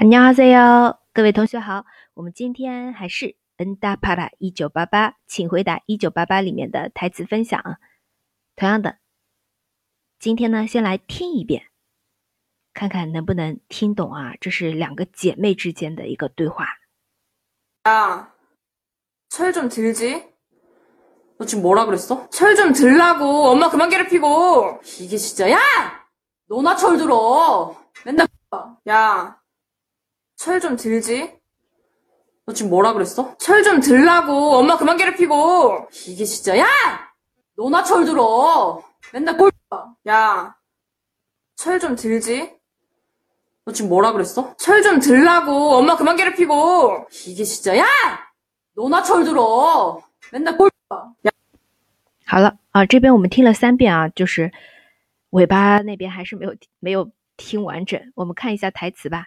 안녕하세요，各位同学好。我们今天还是恩达帕拉一九八八，请回答一九八八里面的台词分享。同样的，今天呢，先来听一遍，看看能不能听懂啊？这是两个姐妹之间的一个对话。 야, 철 좀 들지? 너 지금 뭐라 그랬어? 철 좀 들라고. 엄마 그만 괴롭히고. 이게 진짜, 야! 너나 철 들어. 맨날, 야, 철 좀 들지? 너 지금 뭐라 그랬어? 철 좀 들라고. 엄마 그만 괴롭히고. 이게 진짜, 야! 너나 철 들어. 맨날 꼴, 야, 철 좀 들지? 너 지금 뭐라 그랬어? 철 좀 들라고. 엄마 그만 괴롭히고. 이게 진짜, 야! 너나 철 들어. 맨날 꼴, 야, 好了啊，这边我们听了三遍啊，就是尾巴那边还是没有没有听完整。我们看一下台词吧。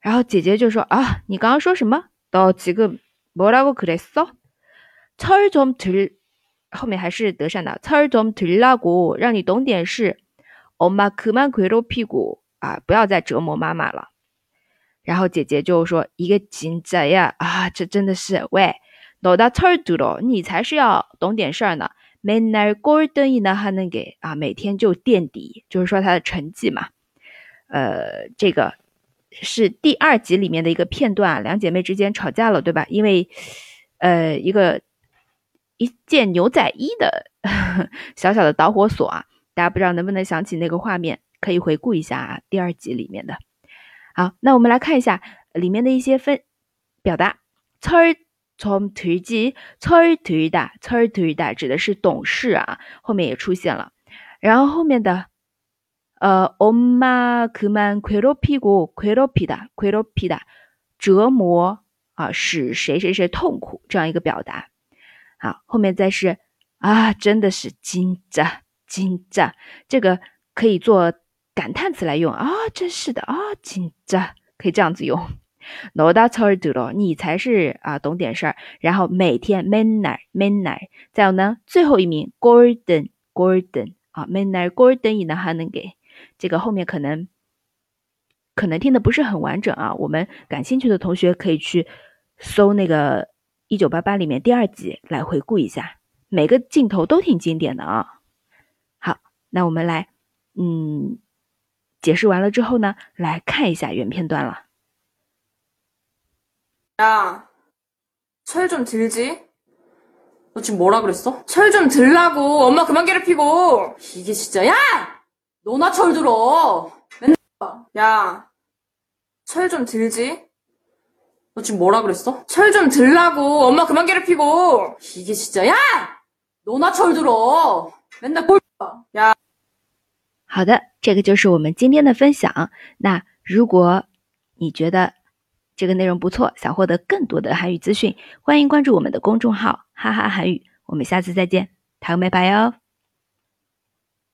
然后姐姐就说啊，你刚刚说什么？너지금뭐라고그랬어？철좀 들， 后面还是德善的，철좀들라고，让你懂点事。엄마그만괴롭히고，啊，不要再折磨妈妈了。然后姐姐就说一个진짜呀，啊，这真的是喂，너다철들어，你才是要懂点事儿呢。맨날꼴등이나하는 게， 啊，每天就垫底，就是说他的成绩嘛。呃，这个 是第二集里面的一个片段啊，两姐妹之间吵架了，对吧？因为呃，一个一件牛仔衣的小小的导火索啊，大家不知道能不能想起那个画面，可以回顾一下啊，第二集里面的。好，那我们来看一下里面的一些分表达。철좀들지철들다철들다指的是懂事啊，后面也出现了。然后后面的 呃，엄마그만괴롭히고괴롭히다괴롭히다折磨啊，使谁谁谁痛苦这样一个表达。好，后面再是啊，真的是진짜진짜这个可以做感叹词来用啊，真是的啊，진짜可以这样子用。너다철들어，你才是啊懂点事儿。然后每天맨날맨날，再有呢最后一名 golden golden 啊맨날 golden 이나하는 게， 这个后面可能可能听的不是很完整啊。我们感兴趣的同学可以去搜那个一九八八里面第二集来回顾一下，每个镜头都挺经典的啊。好，那我们来嗯。解释完了之后呢，来看一下原片段了。 야, 철 좀 들지? 너 지금 뭐라 그랬어? 철 좀 들라고. 엄마 그만 괴롭히고. 이게 진짜, 야! 너나 철 들어. 맨날, 야, 철 좀 들지? 너 지금 뭐라 그랬어? 철 좀 들라고. 엄마 그만 괴롭히고. 이게 진짜, 야! 너나 철 들어. 맨날 꼴, 야. 好的，这个就是我们今天的分享。那如果你觉得这个内容不错，想获得更多的韩语资讯，欢迎关注我们的公众号“哈哈韩语”。我们下次再见，台妹拜哟。